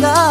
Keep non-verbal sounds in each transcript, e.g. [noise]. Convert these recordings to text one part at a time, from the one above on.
love.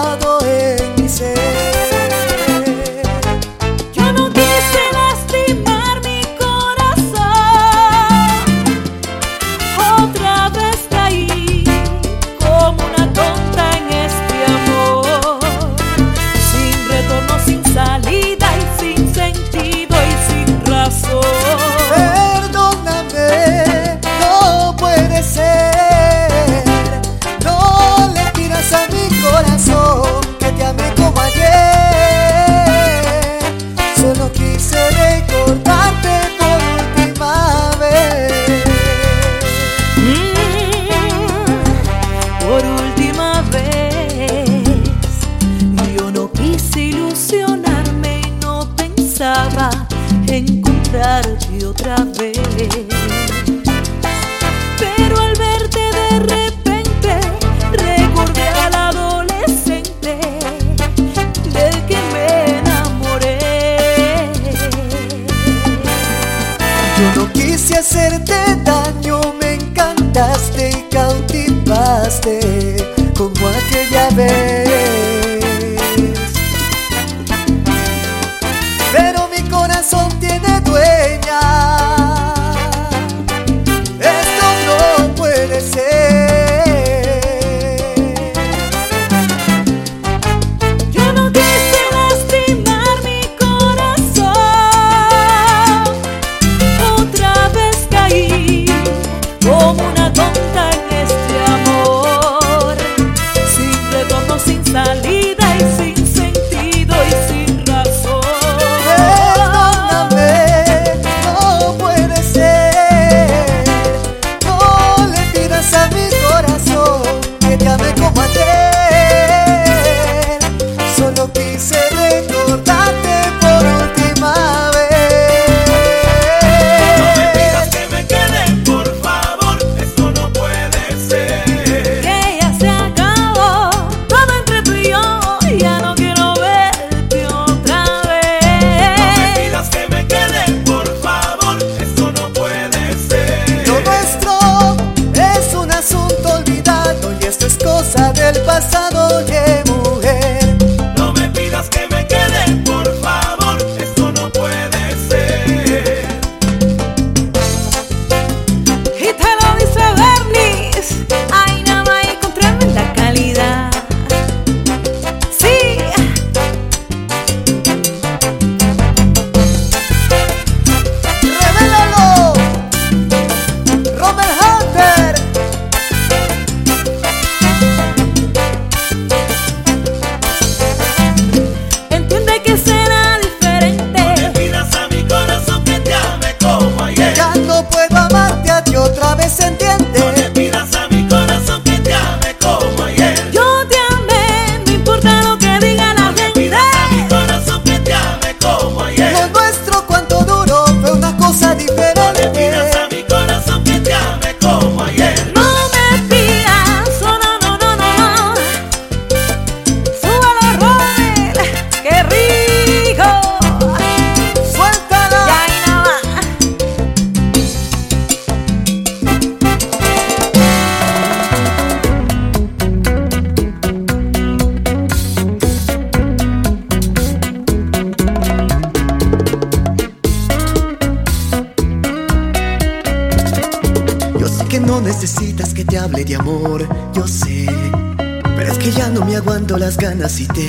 las ganas y te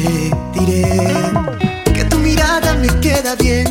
diré que tu mirada me queda bien.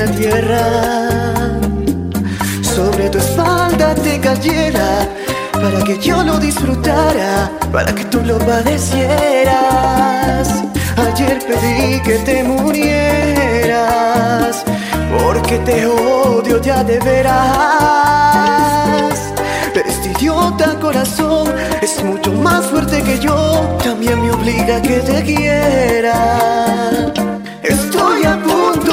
La tierra sobre tu espalda te cayera para que yo lo disfrutara, para que tú lo padecieras. Ayer pedí que te murieras, porque te odio ya de veras. Pero este idiota corazón es mucho más fuerte que yo, también me obliga a que te quiera.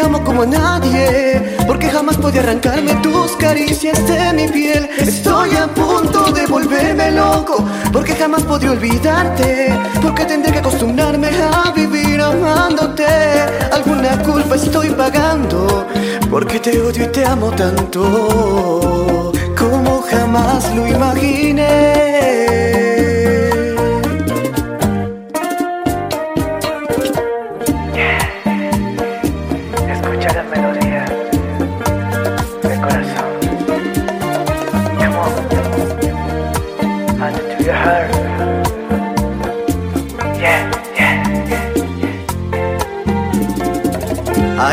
amo como a nadie, porque jamás podía arrancarme tus caricias de mi piel. Estoy a punto de volverme loco porque jamás podría olvidarte, porque tendré que acostumbrarme a vivir amándote. Alguna culpa estoy pagando porque te odio y te amo tanto como jamás lo imaginé.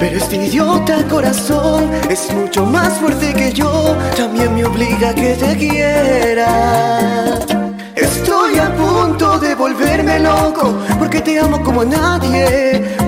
Pero este idiota corazón es mucho más fuerte que yo, también me obliga a que te quiera. Estoy a punto de volverme loco, porque te amo como a nadie,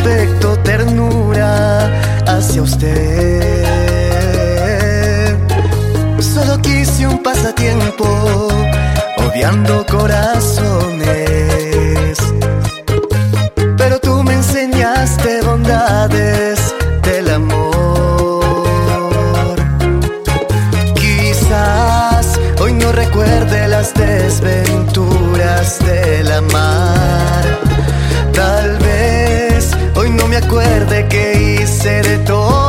afecto, ternura hacia usted. Solo quise un pasatiempo, obviando corazones. Pero tú me enseñaste bondades del amor. Quizás hoy no recuerde las desventuras del amar. acuerde que hice de todo.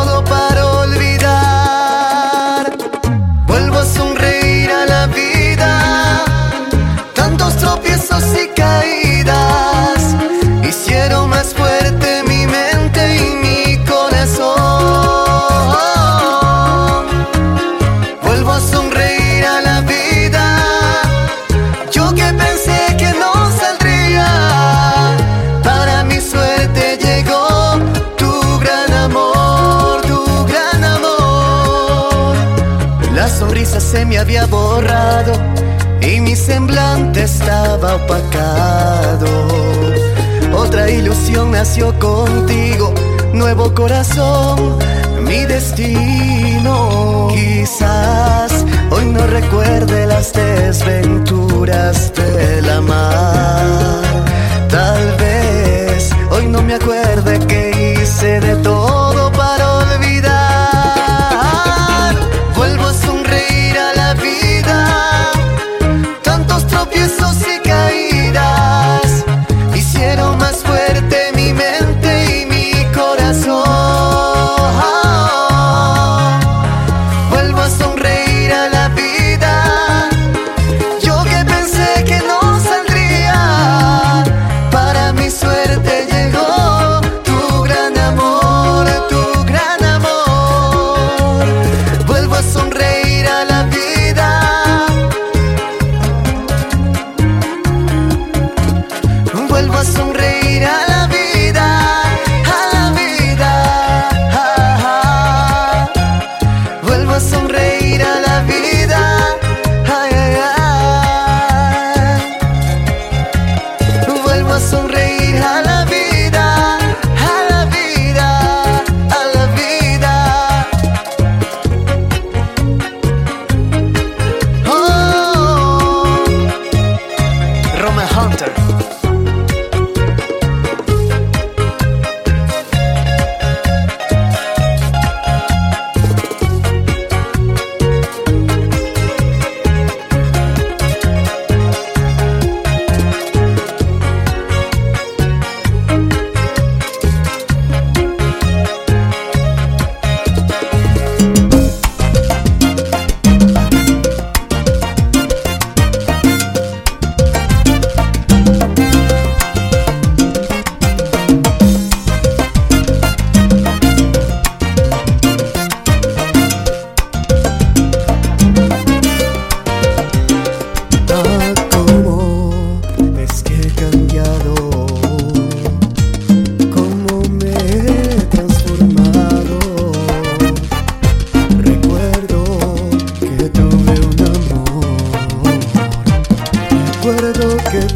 y mi semblante estaba opacado. Otra ilusión nació contigo, nuevo corazón, mi destino. Quizás hoy no recuerde las desventuras de la mar. Tal vez hoy no me acuerde que hice de todo ya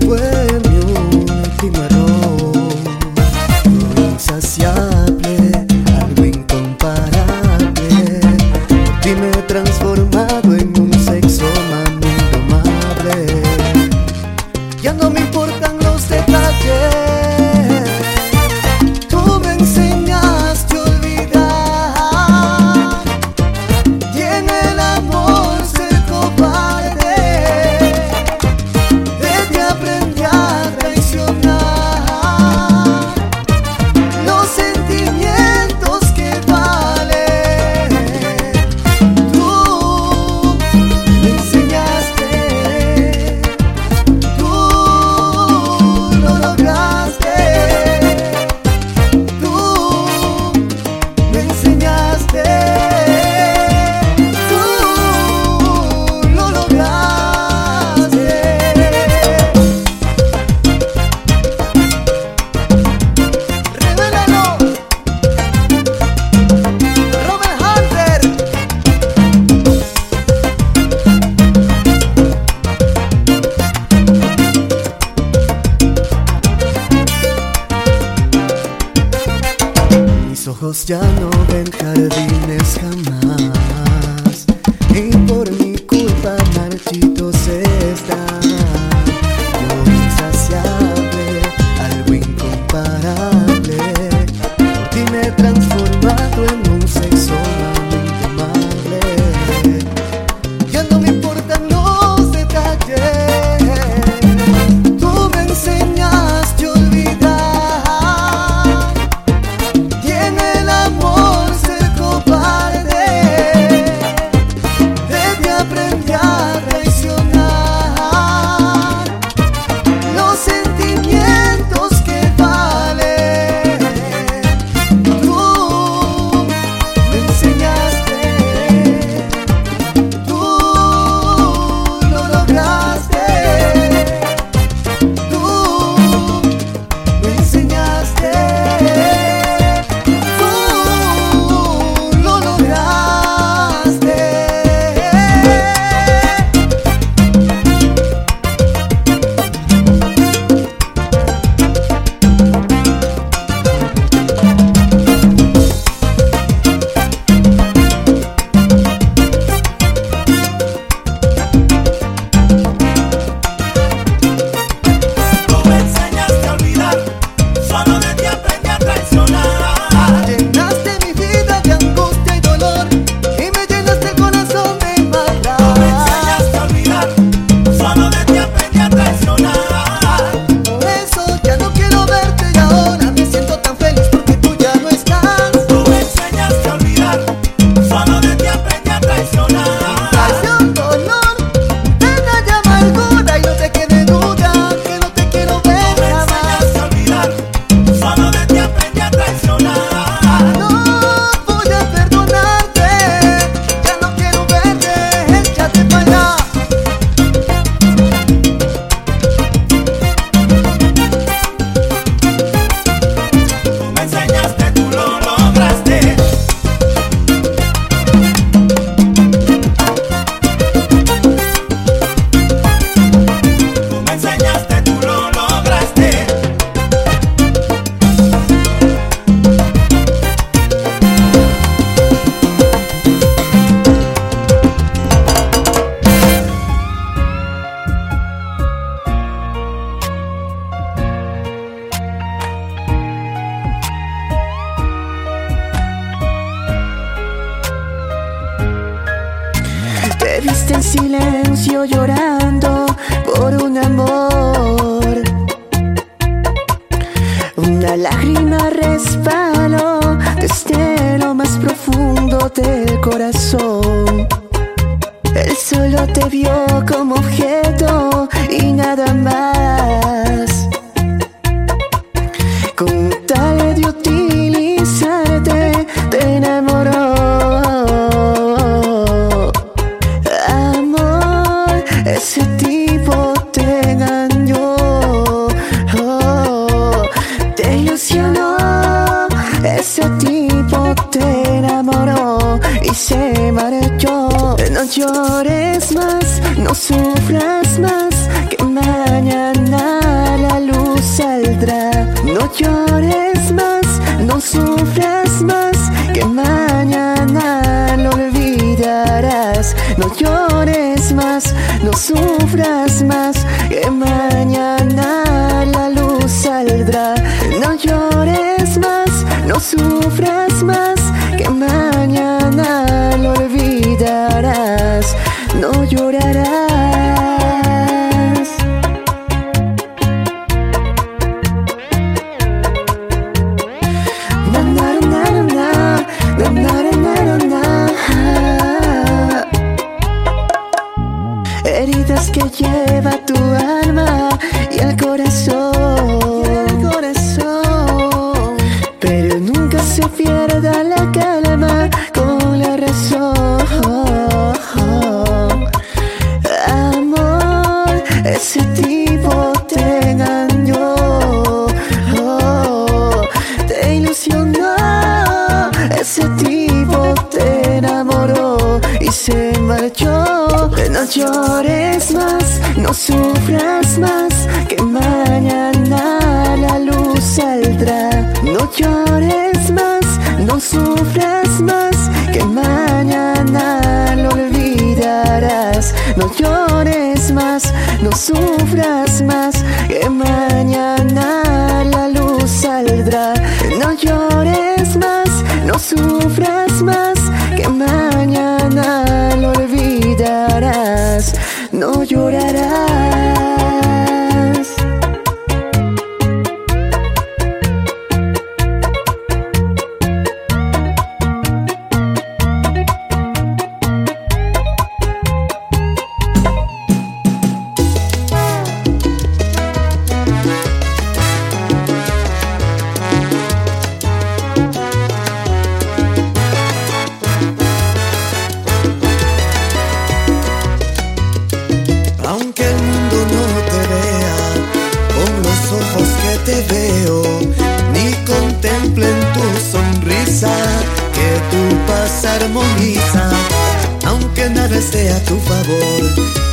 aunque nada sea tu favor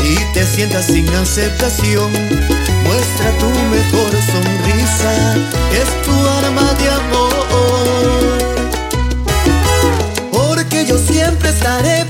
y te sientas sin aceptación, muestra tu mejor sonrisa, es tu arma de amor. Porque yo siempre estaré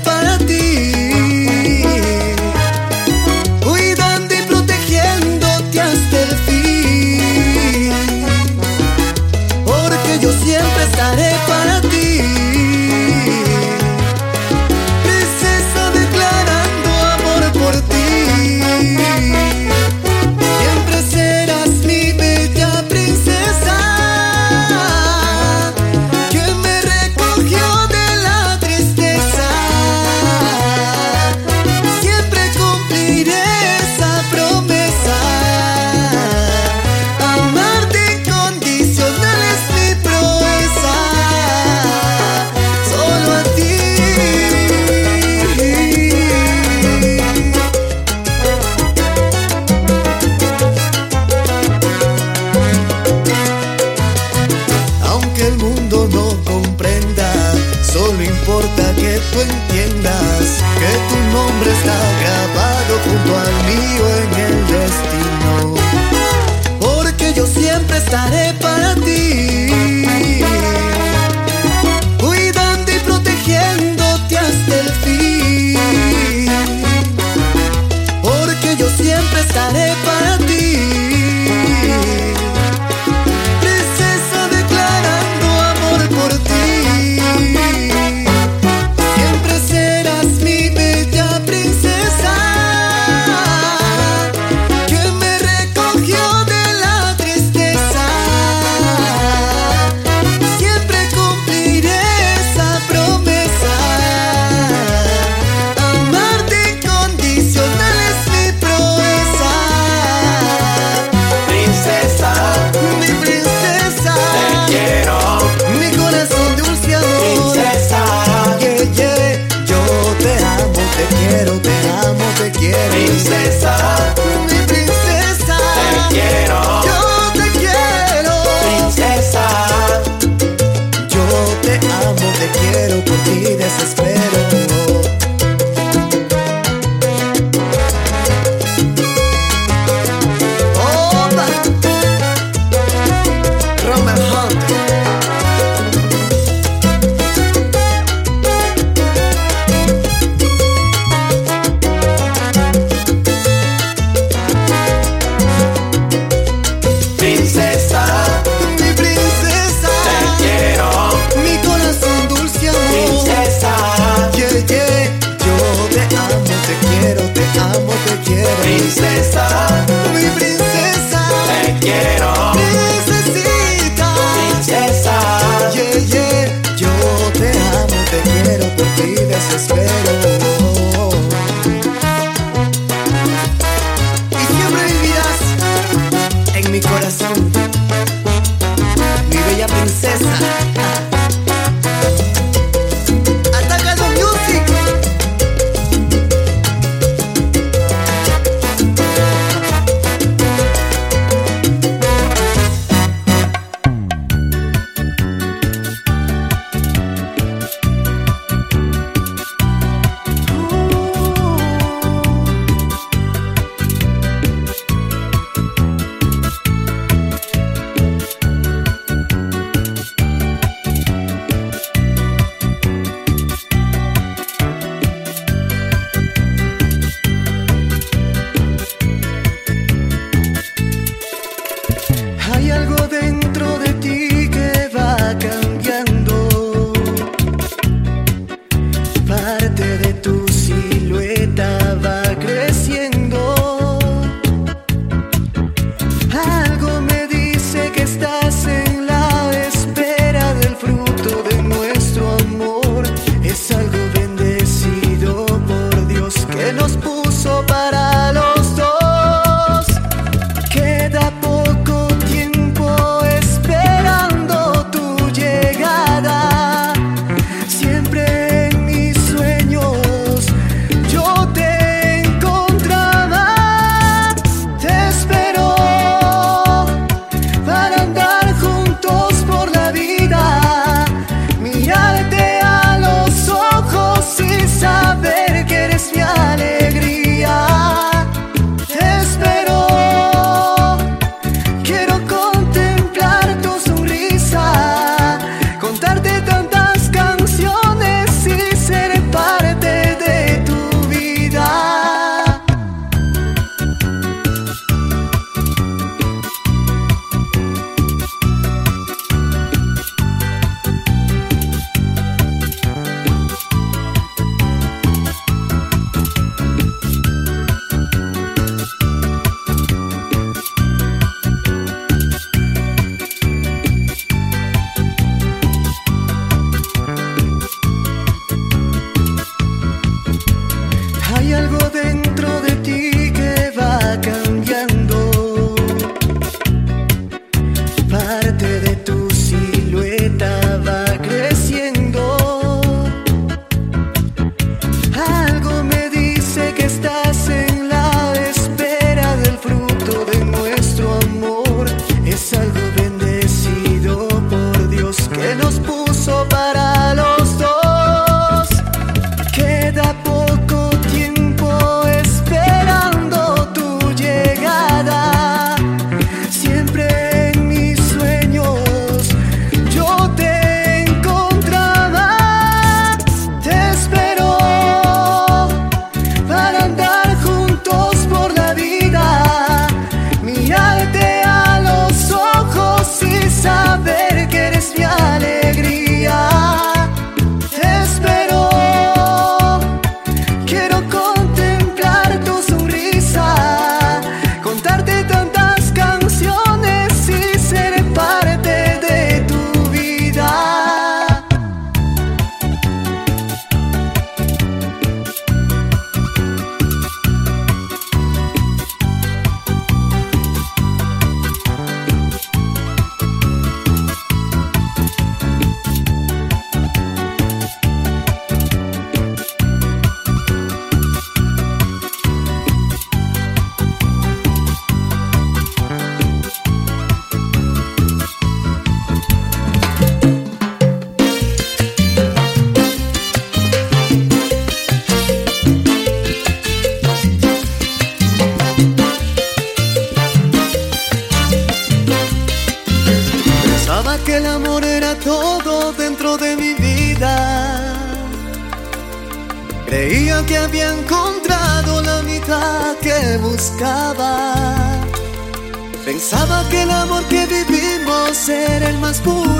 era el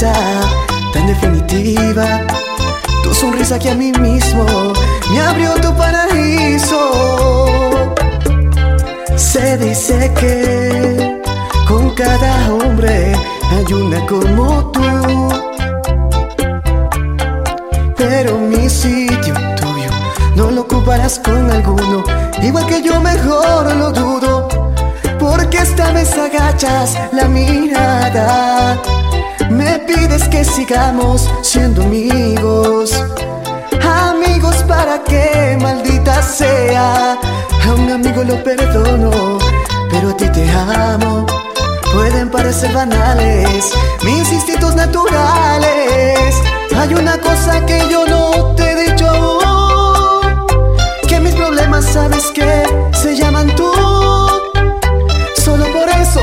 tan definitiva. Tu sonrisa que a mí mismo me abrió tu paraíso. Se dice que con cada hombre hay una como tú. Pero mi sitio tuyo no lo ocuparás con alguno. Igual que yo mejor lo dudo. Porque esta vez agachas la mirada. Pides que sigamos siendo amigos. Amigos para que maldita sea. A un amigo lo perdono, pero a ti te amo. Pueden parecer banales mis instintos naturales. Hay una cosa que yo no te he dicho. Que mis problemas sabes que se llaman tú. Solo por eso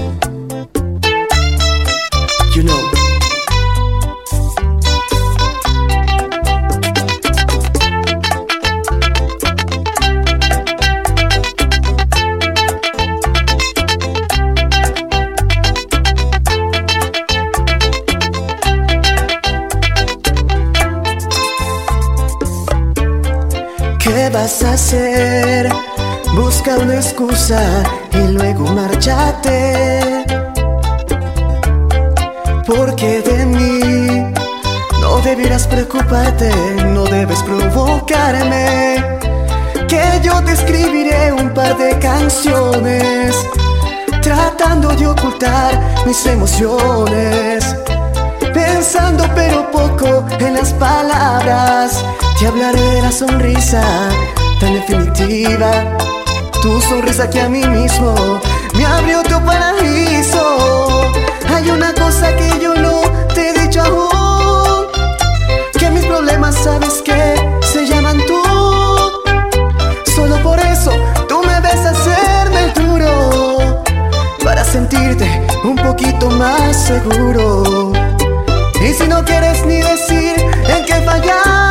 Vas a hacer? Busca una excusa y luego márchate. Porque de mí no debieras preocuparte, no debes provocarme. Que yo te escribiré un par de canciones, tratando de ocultar mis emociones. Pensando pero poco en las palabras Te hablaré de la sonrisa tan definitiva. Tu sonrisa que a mí mismo me abrió tu paraíso. Hay una cosa que yo no te he dicho aún Que mis problemas sabes que se llaman tú. Solo por eso tú me ves hacerme el duro Para sentirte un poquito más seguro. Y si no quieres ni decir en qué he fallado,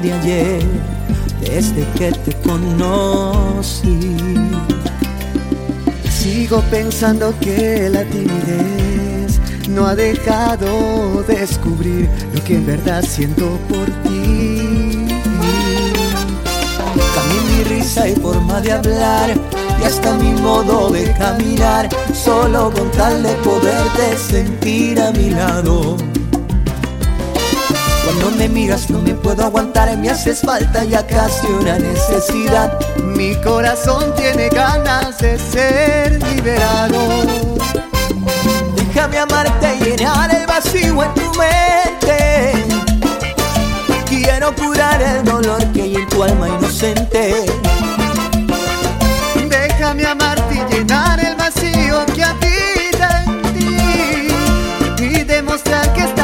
De ayer, desde que te conocí. Sigo pensando que la timidez no ha dejado de descubrir lo que en verdad siento por ti. Cambié mi risa y forma de hablar y hasta mi modo de caminar, solo con tal de poderte sentir a mi lado. Me miras no me puedo aguantar, me haces falta ya casi una necesidad. Mi corazón tiene ganas de ser liberado. Déjame amarte y llenar el vacío en tu mente. Quiero curar el dolor que hay en tu alma inocente. Déjame amarte y llenar el vacío que habita en ti y demostrar que vez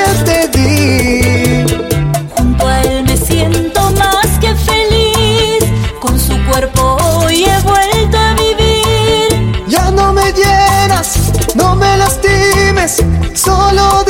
solo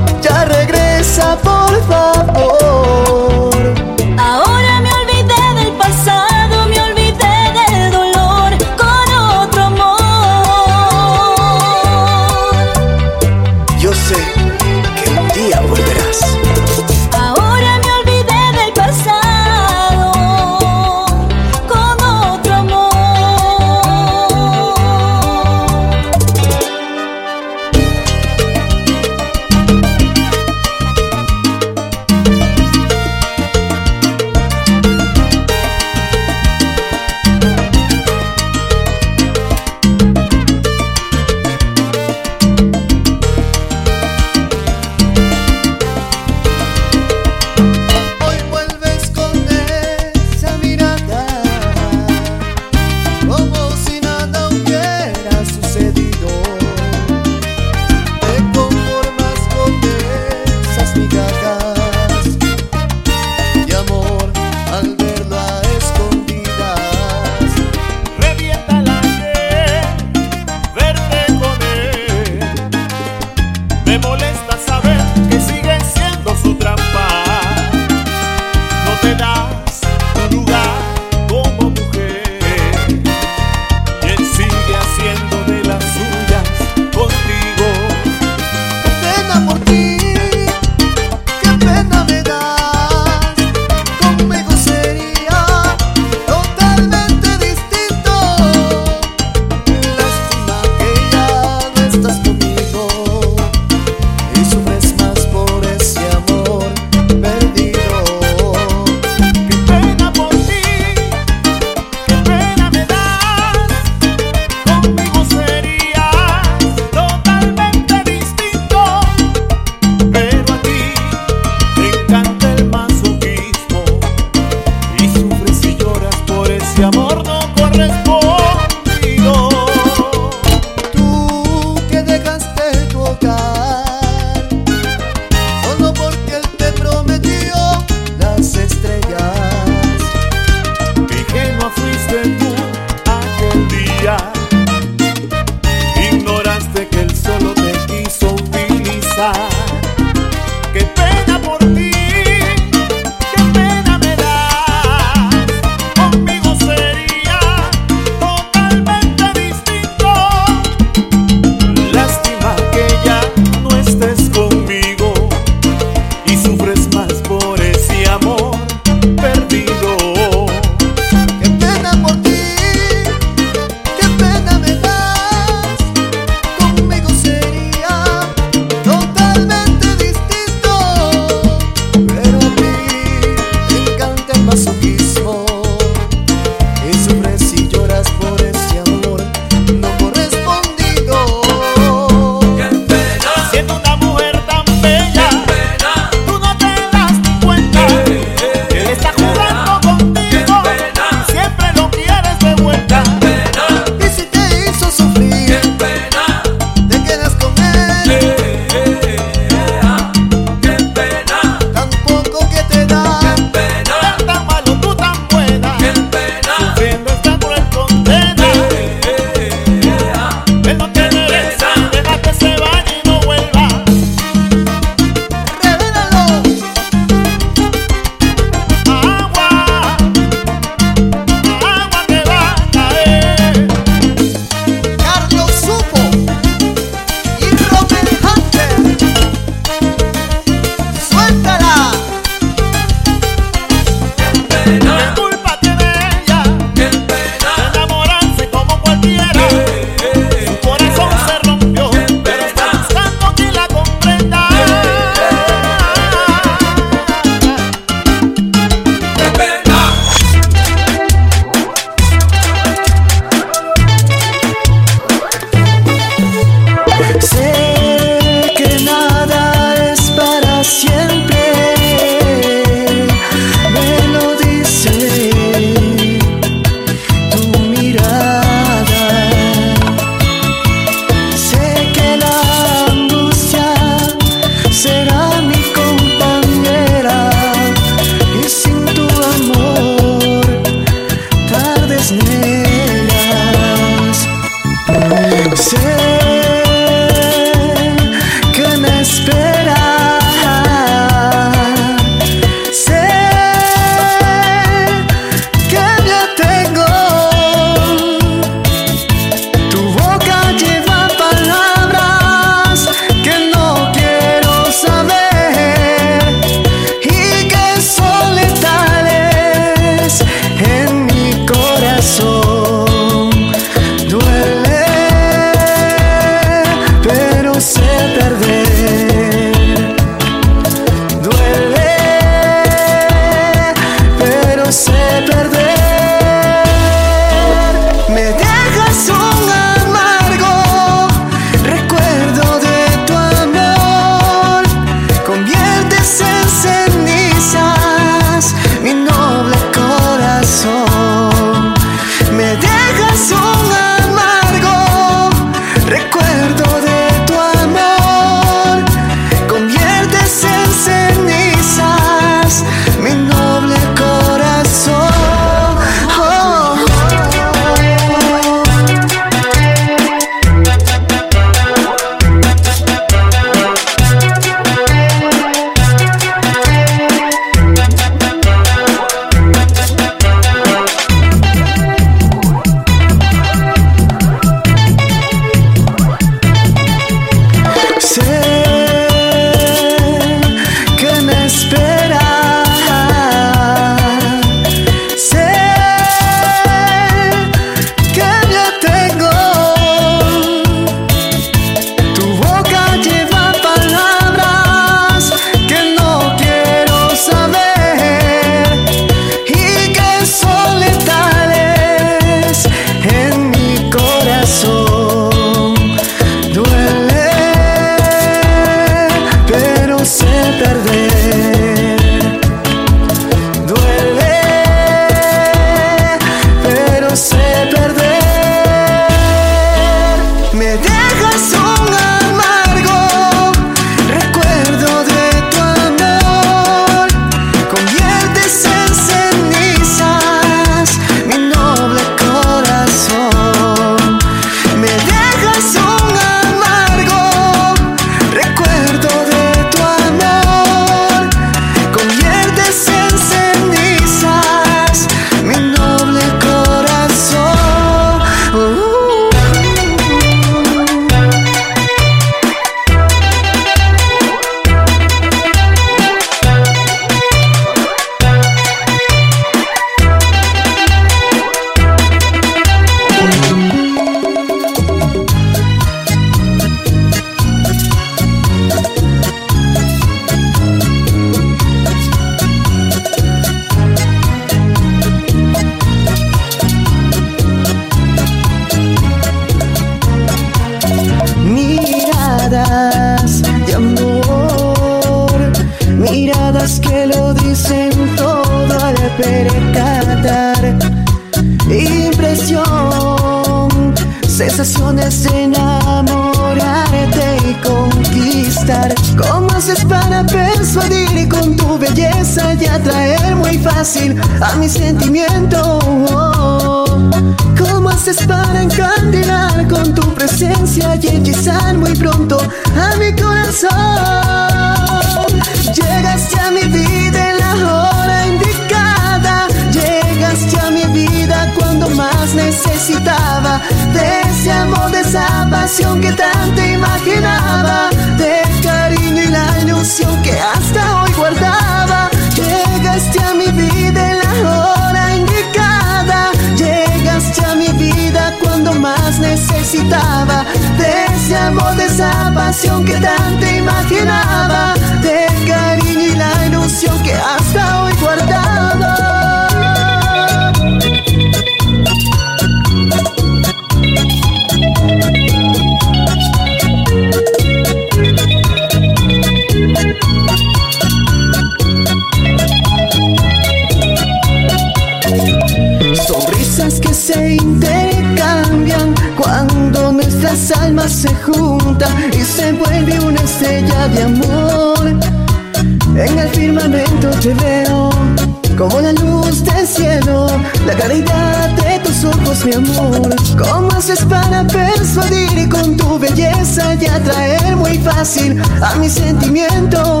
mi amor. ¿Cómo haces para persuadir con tu belleza y atraer muy fácil a mi sentimiento?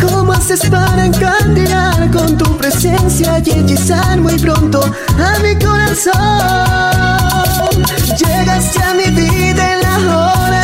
¿Cómo haces para encandilar con tu presencia y hechizar muy pronto a mi corazón? Llegaste a mi vida en la hora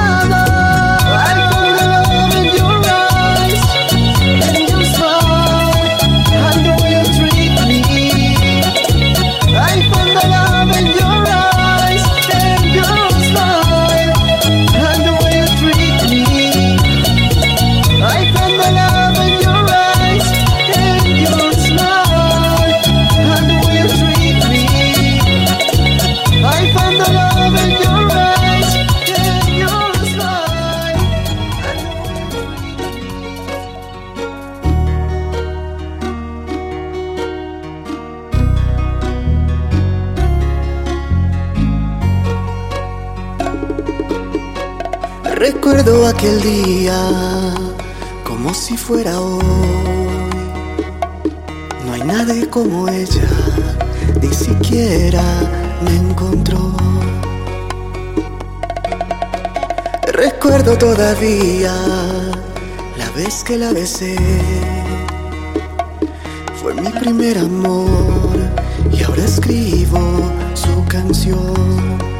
Recuerdo aquel día como si fuera hoy. No hay nadie como ella, ni siquiera me encontró. Recuerdo todavía la vez que la besé. Fue mi primer amor y ahora escribo su canción.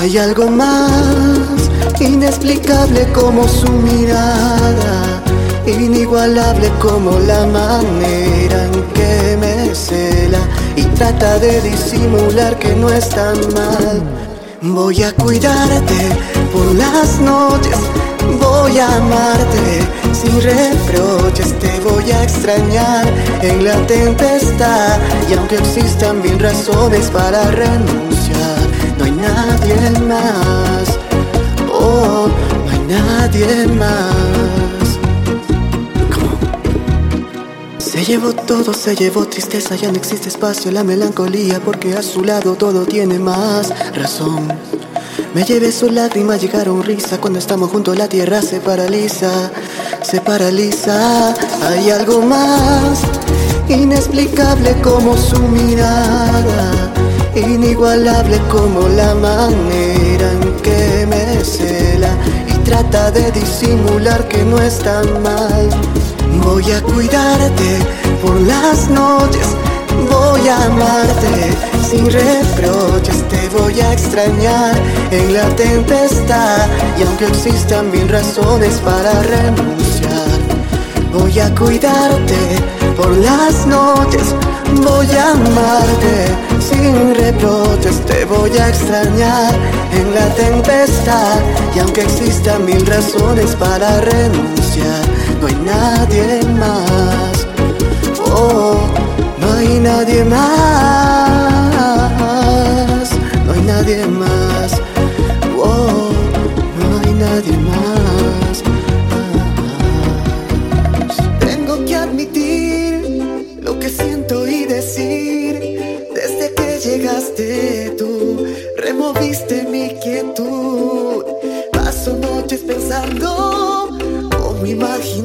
Hay algo más inexplicable como su mirada, inigualable como la manera en que me cela y trata de disimular que no es tan mal. Voy a cuidarte por las noches, voy a amarte sin reproches, te voy a extrañar en la tempestad y aunque existan mil razones para renunciar, no hay nadie más, oh, no hay nadie más. Se llevó todo, se llevó tristeza, ya no existe espacio, la melancolía, porque a su lado todo tiene más razón. Me llevé sus lágrimas, llegaron risa, cuando estamos juntos la tierra se paraliza, se paraliza. Hay algo más inexplicable como su mirada, inigualable como la manera en que me cela y trata de disimular que no está mal. Voy a cuidarte por las noches, voy a amarte sin reproches, te voy a extrañar en la tempestad y aunque existan mil razones para renunciar, voy a cuidarte por las noches, voy a amarte sin reproches te voy a extrañar en la tempestad y aunque existan mil razones para renunciar, no hay nadie más. Oh, no hay nadie más. No hay nadie más. Oh, no hay nadie más. tú, removiste mi quietud. Paso noches pensando, o oh, imagino.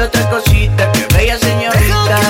otra cosita, que bella señorita.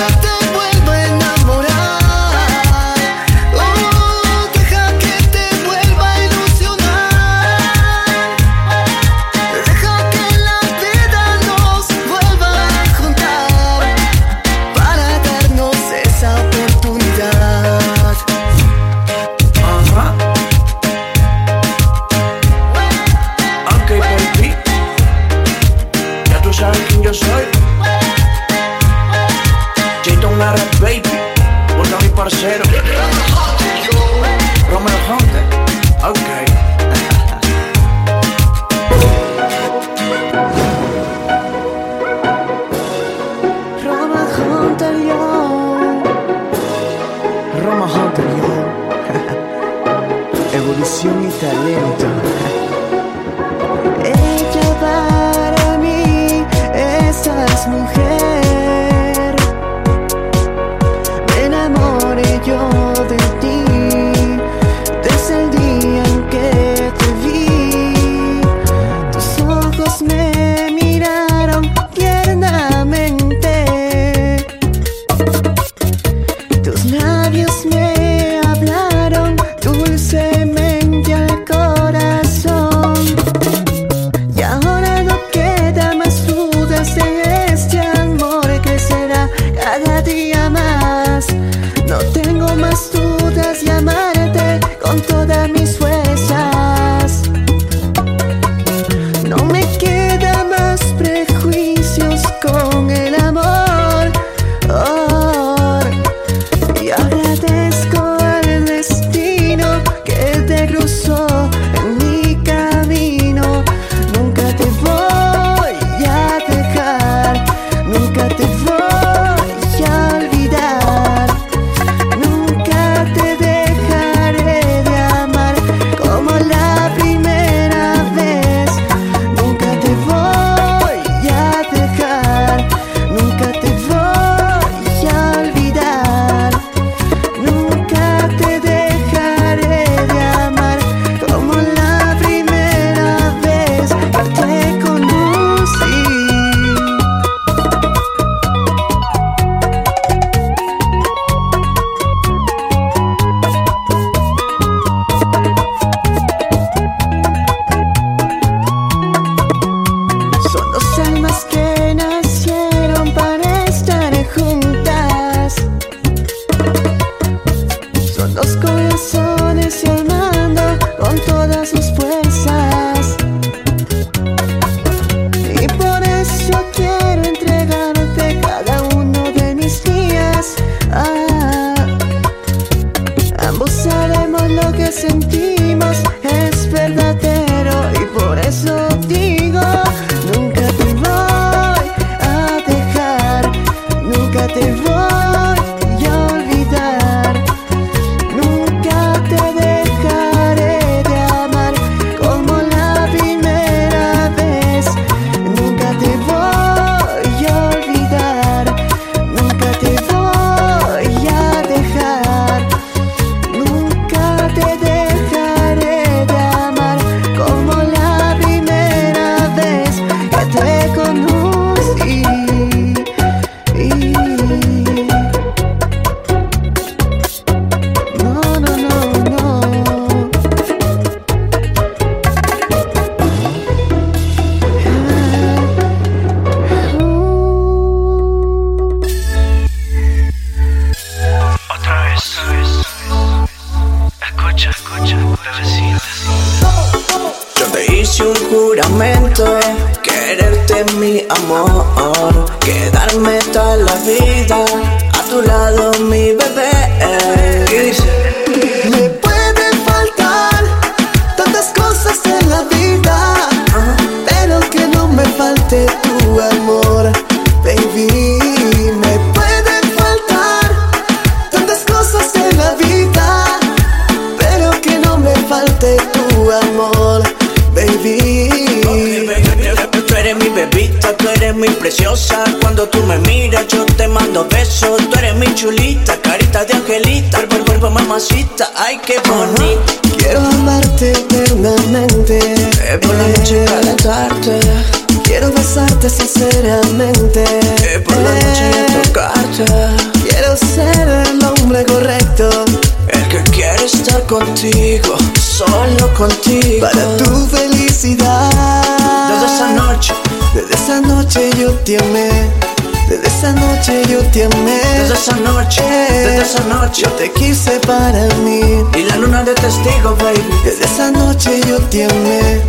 Y la luna de testigo, baby. Desde esa noche yo te amé.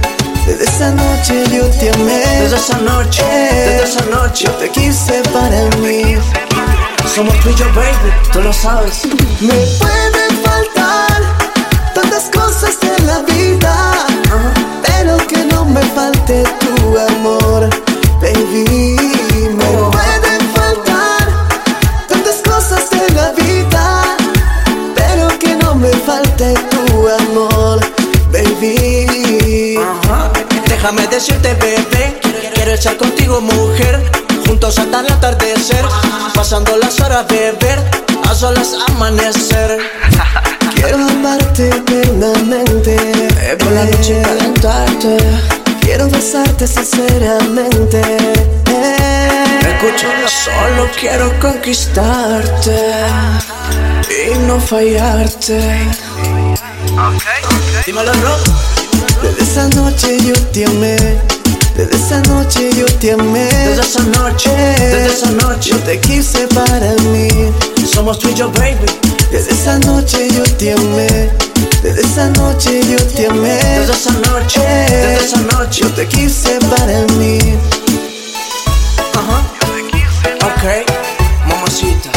Desde esa noche yo te amé. Desde esa noche, desde esa noche. Yo te quise para mí. Somos tú y yo, baby, tú lo sabes. Me pueden faltar Tantas cosas en la vida. Pero que no me falte tu amor, baby. Decirte, bebé, quiero estar contigo, mujer. Juntos hasta el atardecer, pasando las horas, beber, a solas amanecer. [laughs] Quiero amarte eternamente, Eh, por la noche calentarte. quiero besarte sinceramente. Escucha, solo quiero conquistarte y no fallarte. Dímelo, Rock. Desde esa noche yo te amé, desde esa noche yo te amé. Desde esa noche, desde esa noche, Yo te quise para mí, somos tú y yo, baby. desde esa noche yo te amé, desde esa noche yo te amé. Desde esa noche, desde esa noche, Yo te quise para mí. Ajá. Ok, mamacita,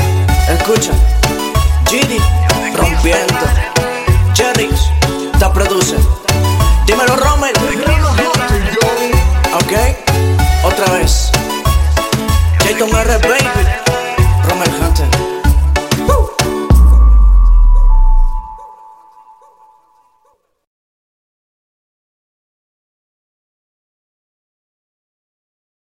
escucha. Gidi, rompiendo. Jerry, Ok, otra vez. Jayton R, baby.